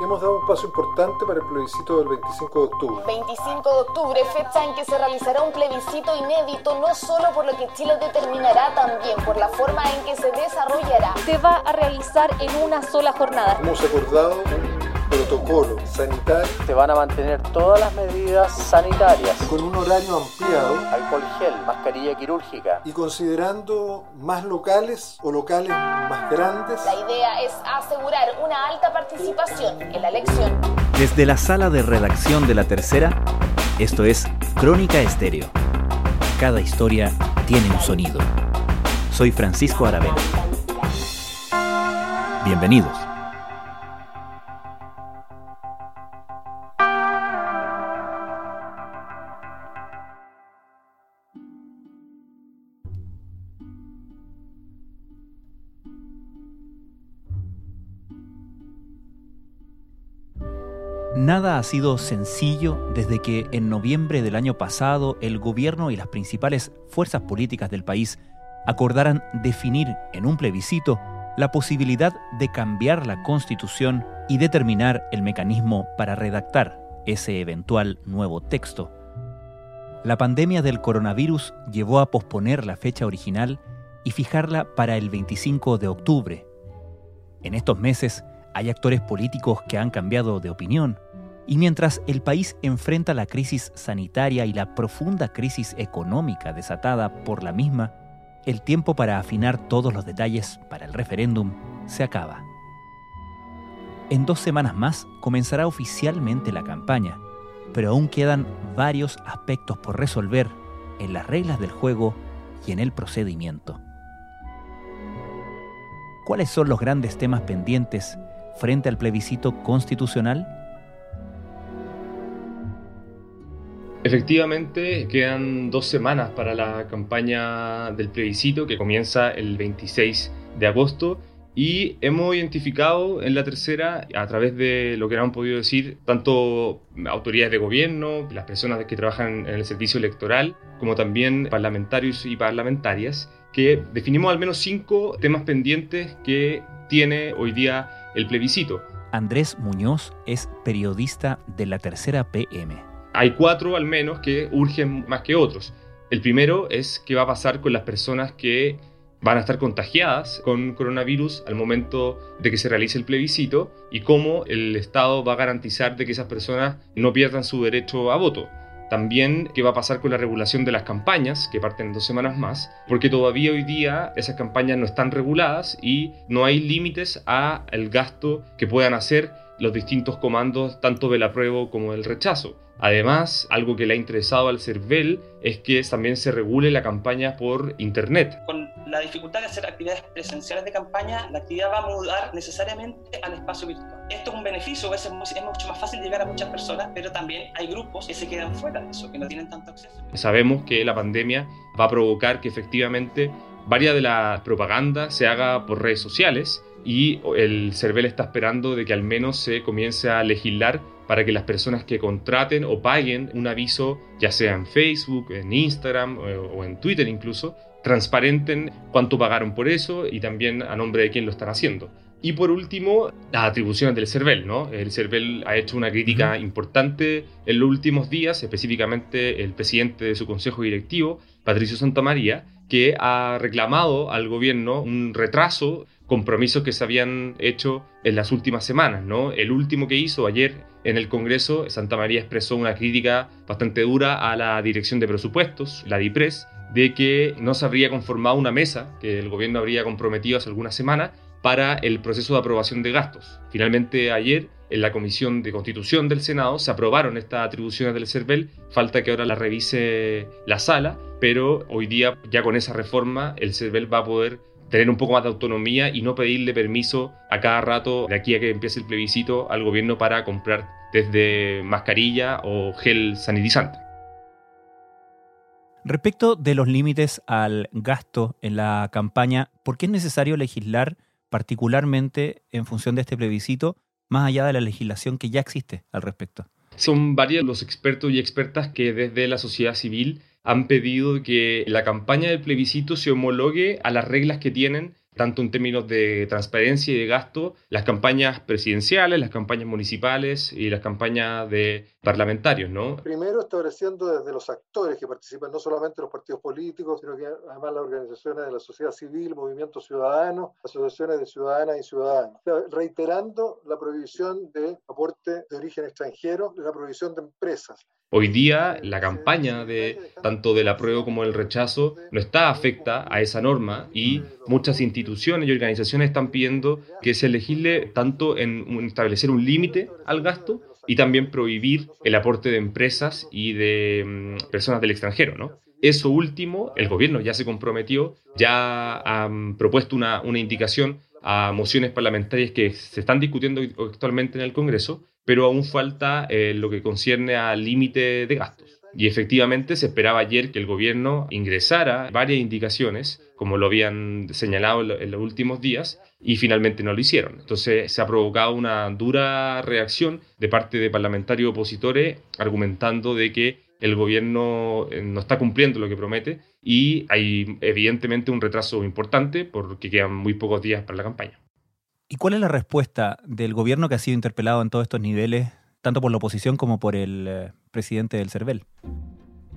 Hemos dado un paso importante para el plebiscito del 25 de octubre. 25 de octubre, fecha en que se realizará un plebiscito inédito, no solo por lo que Chile determinará, también por la forma en que se desarrollará. Se va a realizar en una sola jornada. Hemos acordado protocolo sanitario. Se van a mantener todas las medidas sanitarias. Con un horario ampliado. Alcohol gel, mascarilla quirúrgica. Y considerando más locales o locales más grandes. La idea es asegurar una alta participación en la elección. Desde la sala de redacción de La Tercera, esto es Crónica Estéreo. Cada historia tiene un sonido. Soy Francisco Aravena. Bienvenidos. Nada ha sido sencillo desde que en noviembre del año pasado el gobierno y las principales fuerzas políticas del país acordaran definir en un plebiscito la posibilidad de cambiar la constitución y determinar el mecanismo para redactar ese eventual nuevo texto. La pandemia del coronavirus llevó a posponer la fecha original y fijarla para el 25 de octubre. En estos meses hay actores políticos que han cambiado de opinión y mientras el país enfrenta la crisis sanitaria y la profunda crisis económica desatada por la misma, el tiempo para afinar todos los detalles para el referéndum se acaba. En dos semanas más comenzará oficialmente la campaña, pero aún quedan varios aspectos por resolver en las reglas del juego y en el procedimiento. ¿Cuáles son los grandes temas pendientes frente al plebiscito constitucional? Efectivamente, quedan dos semanas para la campaña del plebiscito que comienza el 26 de agosto y hemos identificado en la tercera, a través de lo que han podido decir tanto autoridades de gobierno, las personas que trabajan en el servicio electoral, como también parlamentarios y parlamentarias, que definimos al menos cinco temas pendientes que tiene hoy día el plebiscito. Andrés Muñoz es periodista de la tercera PM hay cuatro al menos que urgen más que otros. El primero es qué va a pasar con las personas que van a estar contagiadas con coronavirus al momento de que se realice el plebiscito y cómo el Estado va a garantizar de que esas personas no pierdan su derecho a voto. También qué va a pasar con la regulación de las campañas, que parten dos semanas más, porque todavía hoy día esas campañas no están reguladas y no hay límites al gasto que puedan hacer los distintos comandos, tanto del apruebo como del rechazo. Además, algo que le ha interesado al CERVEL es que también se regule la campaña por Internet. Con la dificultad de hacer actividades presenciales de campaña, la actividad va a mudar necesariamente al espacio virtual. Esto es un beneficio, a veces es mucho más fácil llegar a muchas personas, pero también hay grupos que se quedan fuera de eso, que no tienen tanto acceso. Sabemos que la pandemia va a provocar que efectivamente varias de la propaganda se haga por redes sociales y el CERVEL está esperando de que al menos se comience a legislar para que las personas que contraten o paguen un aviso, ya sea en Facebook, en Instagram eh, o en Twitter incluso, transparenten cuánto pagaron por eso y también a nombre de quién lo están haciendo. Y por último, las atribuciones del CERVEL. ¿no? El CERVEL ha hecho una crítica importante en los últimos días, específicamente el presidente de su consejo directivo, Patricio Santamaría, que ha reclamado al gobierno un retraso, compromisos que se habían hecho en las últimas semanas. ¿no? El último que hizo ayer en el Congreso, Santa María expresó una crítica bastante dura a la Dirección de Presupuestos, la DIPRES, de que no se habría conformado una mesa que el gobierno habría comprometido hace algunas semanas para el proceso de aprobación de gastos. Finalmente, ayer, en la Comisión de Constitución del Senado, se aprobaron estas atribuciones del CERVEL. Falta que ahora la revise la sala, pero hoy día, ya con esa reforma, el CERVEL va a poder tener un poco más de autonomía y no pedirle permiso a cada rato de aquí a que empiece el plebiscito al gobierno para comprar desde mascarilla o gel sanitizante. Respecto de los límites al gasto en la campaña, ¿por qué es necesario legislar particularmente en función de este plebiscito, más allá de la legislación que ya existe al respecto? Son varios los expertos y expertas que desde la sociedad civil han pedido que la campaña del plebiscito se homologue a las reglas que tienen tanto en términos de transparencia y de gasto, las campañas presidenciales, las campañas municipales y las campañas de parlamentarios, ¿no? Primero estableciendo desde los actores que participan, no solamente los partidos políticos, sino que además las organizaciones de la sociedad civil, movimientos ciudadanos, asociaciones de ciudadanas y ciudadanos. reiterando la prohibición de aporte de origen extranjero, la prohibición de empresas. Hoy día la campaña de tanto del apruebo como del rechazo no está afecta a esa norma y muchas instituciones y organizaciones están pidiendo que se legisle tanto en establecer un límite al gasto y también prohibir el aporte de empresas y de mm, personas del extranjero, ¿no? Eso último, el gobierno ya se comprometió, ya ha propuesto una, una indicación a mociones parlamentarias que se están discutiendo actualmente en el Congreso, pero aún falta eh, lo que concierne al límite de gastos. Y efectivamente se esperaba ayer que el gobierno ingresara varias indicaciones, como lo habían señalado en los últimos días, y finalmente no lo hicieron. Entonces se ha provocado una dura reacción de parte de parlamentarios opositores argumentando de que el gobierno eh, no está cumpliendo lo que promete y hay evidentemente un retraso importante porque quedan muy pocos días para la campaña. ¿Y cuál es la respuesta del gobierno que ha sido interpelado en todos estos niveles, tanto por la oposición como por el eh, presidente del CERVEL?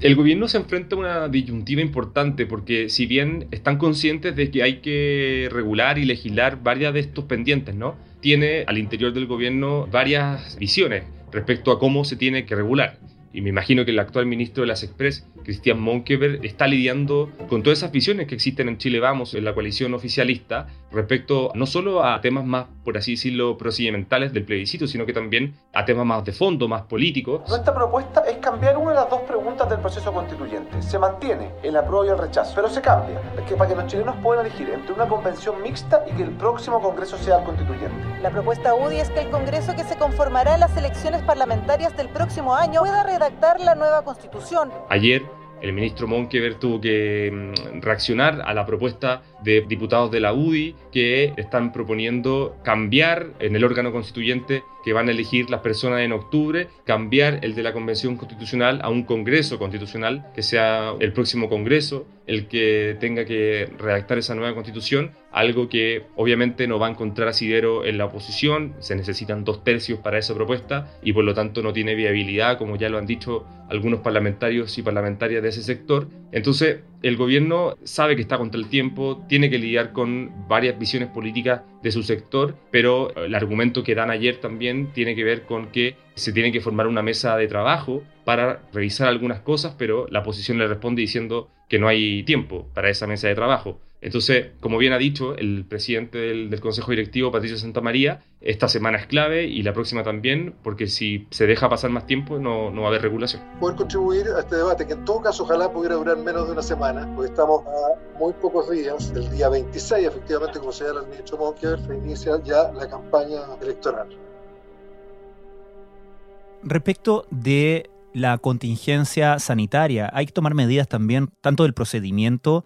El gobierno se enfrenta a una disyuntiva importante porque si bien están conscientes de que hay que regular y legislar varias de estos pendientes, ¿no? Tiene al interior del gobierno varias visiones respecto a cómo se tiene que regular y me imagino que el actual ministro de las Express, Cristian Monkever, está lidiando con todas esas visiones que existen en Chile Vamos, en la coalición oficialista, respecto no solo a temas más, por así decirlo, procedimentales del plebiscito, sino que también a temas más de fondo, más políticos. Nuestra propuesta es cambiar una de las dos preguntas del proceso constituyente. Se mantiene el apruebo y el rechazo, pero se cambia, que para que los chilenos puedan elegir entre una convención mixta y que el próximo Congreso sea el constituyente. La propuesta UDI es que el Congreso que se conformará en las elecciones parlamentarias del próximo año pueda redactar la nueva constitución. Ayer el ministro Monkever tuvo que mm, reaccionar a la propuesta de diputados de la UDI que están proponiendo cambiar en el órgano constituyente que van a elegir las personas en octubre, cambiar el de la Convención Constitucional a un Congreso Constitucional, que sea el próximo Congreso el que tenga que redactar esa nueva constitución, algo que obviamente no va a encontrar asidero en la oposición, se necesitan dos tercios para esa propuesta y por lo tanto no tiene viabilidad, como ya lo han dicho algunos parlamentarios y parlamentarias de ese sector. Entonces, el gobierno sabe que está contra el tiempo, tiene que lidiar con varias visiones políticas de su sector, pero el argumento que dan ayer también tiene que ver con que se tiene que formar una mesa de trabajo para revisar algunas cosas, pero la oposición le responde diciendo que no hay tiempo para esa mesa de trabajo. Entonces, como bien ha dicho el presidente del, Consejo Directivo, Patricio Santamaría, esta semana es clave y la próxima también, porque si se deja pasar más tiempo no, no va a haber regulación. Poder contribuir a este debate, que en todo caso ojalá pudiera durar menos de una semana, porque estamos a muy pocos días. El día 26, efectivamente, como señala el ministro Monker, se inicia ya la campaña electoral. Respecto de la contingencia sanitaria, hay que tomar medidas también, tanto del procedimiento,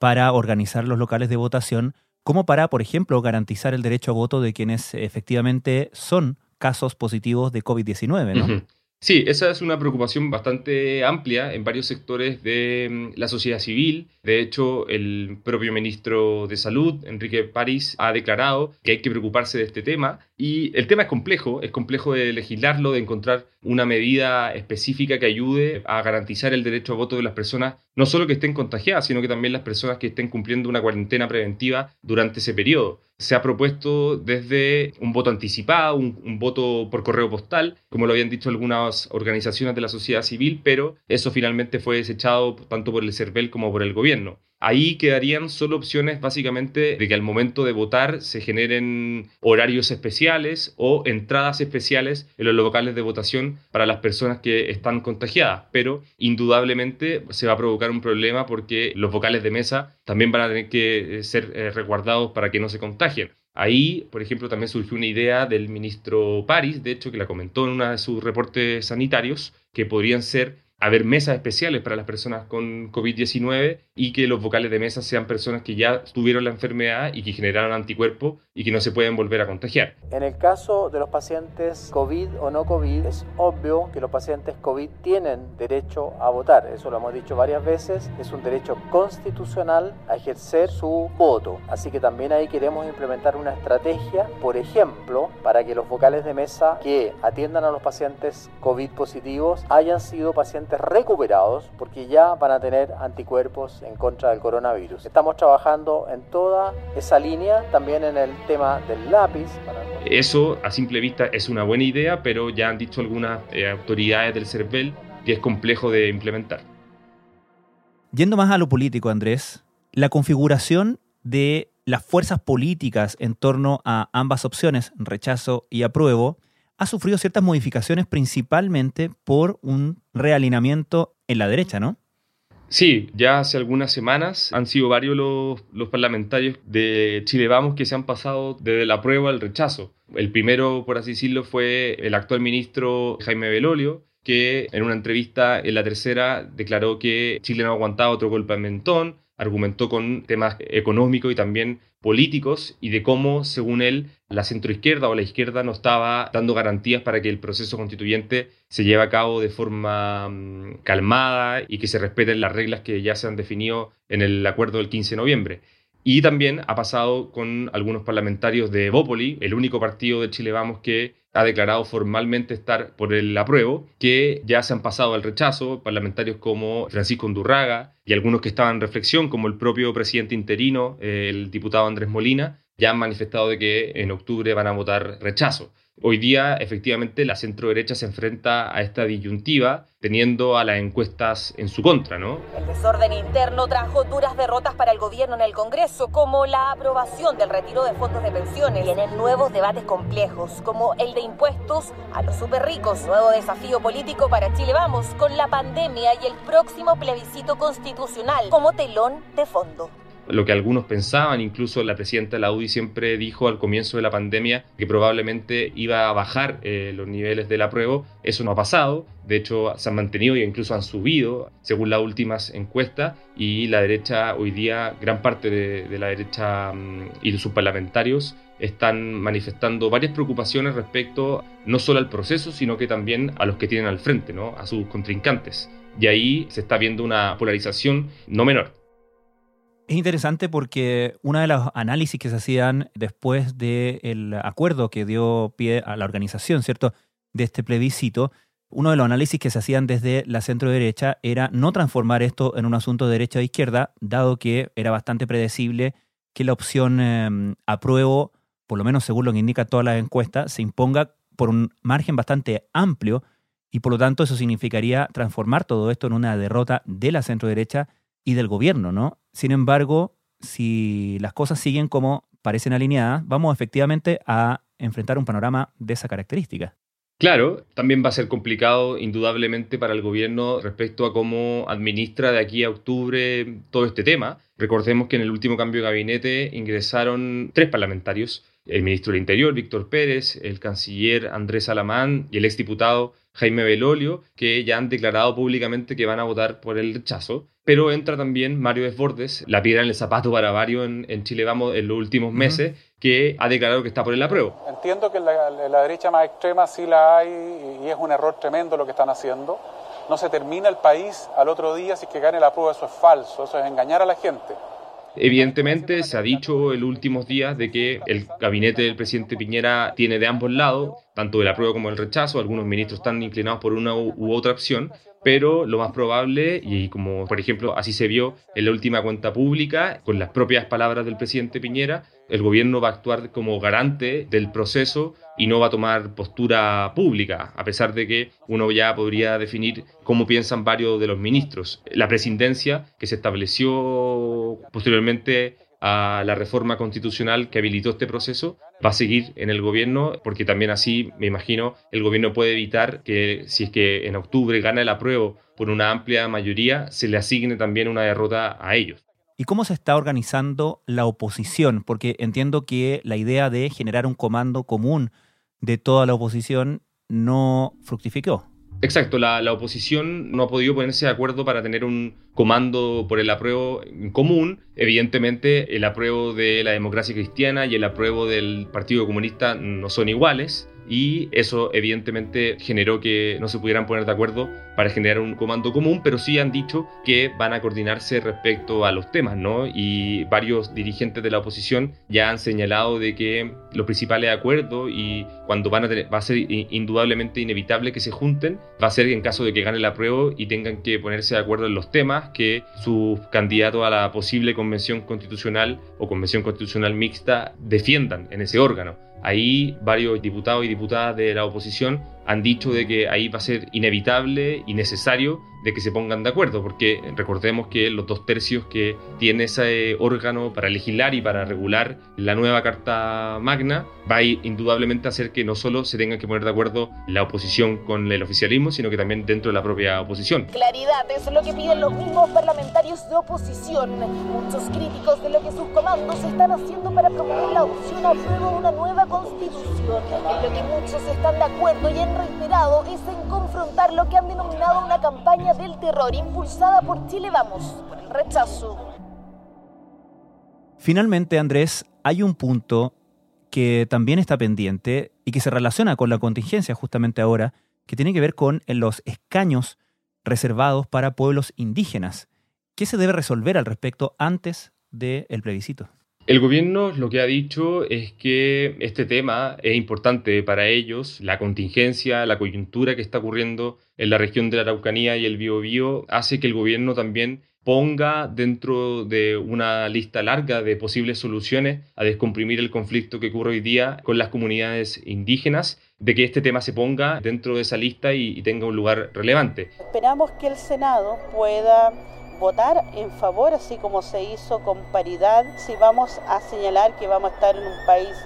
para organizar los locales de votación, como para, por ejemplo, garantizar el derecho a voto de quienes efectivamente son casos positivos de COVID-19, ¿no? Sí, esa es una preocupación bastante amplia en varios sectores de mm, la sociedad civil. De hecho, el propio ministro de Salud, Enrique París, ha declarado que hay que preocuparse de este tema. Y el tema es complejo, es complejo de legislarlo, de encontrar una medida específica que ayude a garantizar el derecho a voto de las personas, no solo que estén contagiadas, sino que también las personas que estén cumpliendo una cuarentena preventiva durante ese periodo se ha propuesto desde un voto anticipado, un, voto por correo postal, como lo habían dicho algunas organizaciones de la sociedad civil, pero eso finalmente fue desechado tanto por el CERVEL como por el gobierno. Ahí quedarían solo opciones básicamente de que al momento de votar se generen horarios especiales o entradas especiales en los locales de votación para las personas que están contagiadas. Pero indudablemente se va a provocar un problema porque los vocales de mesa también van a tener que eh, ser eh, resguardados para que no se contagien. Ahí, por ejemplo, también surgió una idea del ministro París, de hecho, que la comentó en uno de sus reportes sanitarios, que podrían ser haber mesas especiales para las personas con COVID-19 y que los vocales de mesa sean personas que ya tuvieron la enfermedad y que generaron anticuerpos y que no se pueden volver a contagiar. En el caso de los pacientes COVID o no COVID, es obvio que los pacientes COVID tienen derecho a votar. Eso lo hemos dicho varias veces. Es un derecho constitucional a ejercer su voto. Así que también ahí queremos implementar una estrategia, por ejemplo, para que los vocales de mesa que atiendan a los pacientes COVID positivos hayan sido pacientes recuperados porque ya van a tener anticuerpos en contra del coronavirus. Estamos trabajando en toda esa línea, también en el tema del lápiz. Eso a simple vista es una buena idea, pero ya han dicho algunas eh, autoridades del CERVEL que es complejo de implementar. Yendo más a lo político, Andrés, la configuración de las fuerzas políticas en torno a ambas opciones, rechazo y apruebo, ha sufrido ciertas modificaciones principalmente por un realineamiento en la derecha, ¿no? Sí, ya hace algunas semanas han sido varios los, parlamentarios de Chile Vamos que se han pasado desde la prueba al rechazo. El primero, por así decirlo, fue el actual ministro Jaime Belolio, que en una entrevista en la tercera declaró que Chile no aguantaba otro golpe al mentón, argumentó con temas económicos y también políticos y de cómo, según él, la centroizquierda o la izquierda no estaba dando garantías para que el proceso constituyente se lleve a cabo de forma mm, calmada y que se respeten las reglas que ya se han definido en el acuerdo del 15 de noviembre. Y también ha pasado con algunos parlamentarios de Bópoli, el único partido de Chile Vamos que ha declarado formalmente estar por el apruebo, que ya se han pasado al rechazo, parlamentarios como Francisco Undurraga y algunos que estaban en reflexión, como el propio presidente interino, el diputado Andrés Molina, ya han manifestado de que en octubre van a votar rechazo. Hoy día, efectivamente, la centro derecha se enfrenta a esta disyuntiva teniendo a las encuestas en su contra, ¿no? El desorden interno trajo duras derrotas para el gobierno en el Congreso, como la aprobación del retiro de fondos de pensiones. Tienen nuevos debates complejos, como el de impuestos a los superricos. Nuevo desafío político para Chile Vamos, con la pandemia y el próximo plebiscito constitucional como telón de fondo lo que algunos pensaban, incluso la presidenta de la UDI siempre dijo al comienzo de la pandemia que probablemente iba a bajar eh, los niveles del apruebo. Eso no ha pasado, de hecho se han mantenido e incluso han subido según las últimas encuestas y la derecha hoy día, gran parte de, la derecha mm, y de sus parlamentarios están manifestando varias preocupaciones respecto no solo al proceso, sino que también a los que tienen al frente, ¿no? a sus contrincantes. Y ahí se está viendo una polarización no menor. Es interesante porque uno de los análisis que se hacían después del acuerdo que dio pie a la organización, ¿cierto?, de este plebiscito, uno de los análisis que se hacían desde la centro derecha era no transformar esto en un asunto de derecha o izquierda, dado que era bastante predecible que la opción em, apruebo, por lo menos según lo que indica todas las encuestas, se imponga por un margen bastante amplio y por lo tanto eso significaría transformar todo esto en una derrota de la centro derecha y del gobierno, ¿no? Sin embargo, si las cosas siguen como parecen alineadas, vamos efectivamente a enfrentar un panorama de esa característica. Claro, también va a ser complicado indudablemente para el gobierno respecto a cómo administra de aquí a octubre todo este tema. Recordemos que en el último cambio de gabinete ingresaron tres parlamentarios, el ministro del Interior, Víctor Pérez, el canciller Andrés Alamán y el exdiputado Jaime Belolio, que ya han declarado públicamente que van a votar por el rechazo. Pero entra también Mario Desbordes, la piedra en el zapato para varios en, Chile Vamos en los últimos meses, que ha declarado que está por el apruebo. Entiendo que la, la derecha más extrema sí la hay y es un error tremendo lo que están haciendo. No se termina el país al otro día si es que gane el apruebo, eso es falso, eso es engañar a la gente. Evidentemente se ha dicho en los últimos días de que el gabinete del presidente Piñera tiene de ambos lados, tanto el apruebo como el rechazo, algunos ministros están inclinados por una u otra opción, pero lo más probable, y como por ejemplo así se vio en la última cuenta pública, con las propias palabras del presidente Piñera, el gobierno va a actuar como garante del proceso y no va a tomar postura pública, a pesar de que uno ya podría definir cómo piensan varios de los ministros. La presidencia que se estableció posteriormente a la reforma constitucional que habilitó este proceso va a seguir en el gobierno porque también así me imagino el gobierno puede evitar que si es que en octubre gana el apruebo por una amplia mayoría se le asigne también una derrota a ellos. ¿Y cómo se está organizando la oposición? Porque entiendo que la idea de generar un comando común de toda la oposición no fructificó. Exacto, la, la, oposición no ha podido ponerse de acuerdo para tener un comando por el apruebo en común. Evidentemente, el apruebo de la democracia cristiana y el apruebo del Partido Comunista no son iguales y eso evidentemente generó que no se pudieran poner de acuerdo para generar un comando común, pero sí han dicho que van a coordinarse respecto a los temas, ¿no? Y varios dirigentes de la oposición ya han señalado de que los principales acuerdos y cuando van a tener, va a ser indudablemente inevitable que se junten, va a ser en caso de que gane la prueba y tengan que ponerse de acuerdo en los temas que sus candidatos a la posible convención constitucional o convención constitucional mixta defiendan en ese órgano. Ahí varios diputados y diputadas de la oposición han dicho de que ahí va a ser inevitable y necesario de que se pongan de acuerdo, porque recordemos que los dos tercios que tiene ese órgano para legislar y para regular la nueva Carta Magna va a indudablemente hacer que no solo se tengan que poner de acuerdo la oposición con el oficialismo, sino que también dentro de la propia oposición. Claridad es lo que piden los mismos parlamentarios de oposición. Muchos críticos de lo que sus comandos están haciendo para promover la opción a prueba de una nueva constitución. En lo que muchos están de acuerdo y han es en confrontar lo que han denominado una campaña del terror impulsada por Chile Vamos, por el rechazo. Finalmente, Andrés, hay un punto que también está pendiente y que se relaciona con la contingencia justamente ahora, que tiene que ver con los escaños reservados para pueblos indígenas. ¿Qué se debe resolver al respecto antes del plebiscito? El gobierno lo que ha dicho es que este tema es importante para ellos, la contingencia, la coyuntura que está ocurriendo en la región de la Araucanía y el Biobío hace que el gobierno también ponga dentro de una lista larga de posibles soluciones a descomprimir el conflicto que ocurre hoy día con las comunidades indígenas, de que este tema se ponga dentro de esa lista y, y tenga un lugar relevante. Esperamos que el Senado pueda votar en favor, así como se hizo con paridad, si vamos a señalar que vamos a estar en un país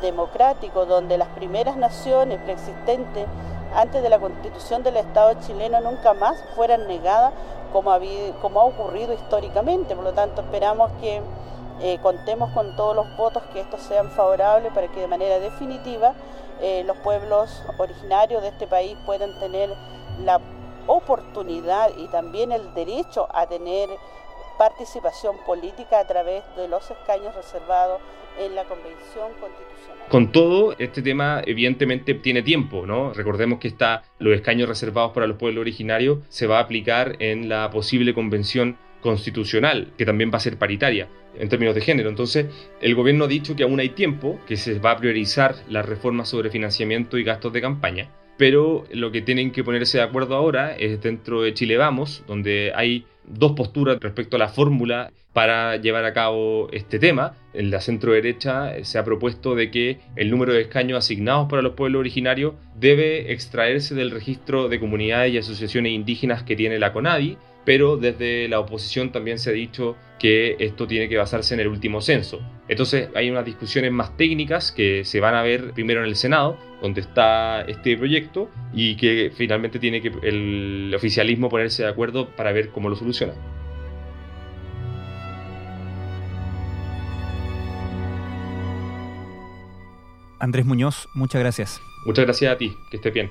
democrático donde las primeras naciones preexistentes antes de la constitución del Estado chileno nunca más fueran negadas como ha, como ha ocurrido históricamente. Por lo tanto, esperamos que eh, contemos con todos los votos que estos sean favorables para que de manera definitiva eh, los pueblos originarios de este país puedan tener la oportunidad y también el derecho a tener participación política a través de los escaños reservados en la Convención Constitucional. Con todo, este tema evidentemente tiene tiempo, ¿no? Recordemos que está los escaños reservados para los pueblos originarios se va a aplicar en la posible convención constitucional, que también va a ser paritaria en términos de género. Entonces, el gobierno ha dicho que aún hay tiempo, que se va a priorizar las reformas sobre financiamiento y gastos de campaña pero lo que tienen que ponerse de acuerdo ahora es dentro de Chile Vamos, donde hay dos posturas respecto a la fórmula para llevar a cabo este tema. En la centro derecha se ha propuesto de que el número de escaños asignados para los pueblos originarios debe extraerse del registro de comunidades y asociaciones indígenas que tiene la CONADI pero desde la oposición también se ha dicho que esto tiene que basarse en el último censo. Entonces hay unas discusiones más técnicas que se van a ver primero en el Senado, donde está este proyecto, y que finalmente tiene que el oficialismo ponerse de acuerdo para ver cómo lo soluciona. Andrés Muñoz, muchas gracias. Muchas gracias a ti, que estés bien.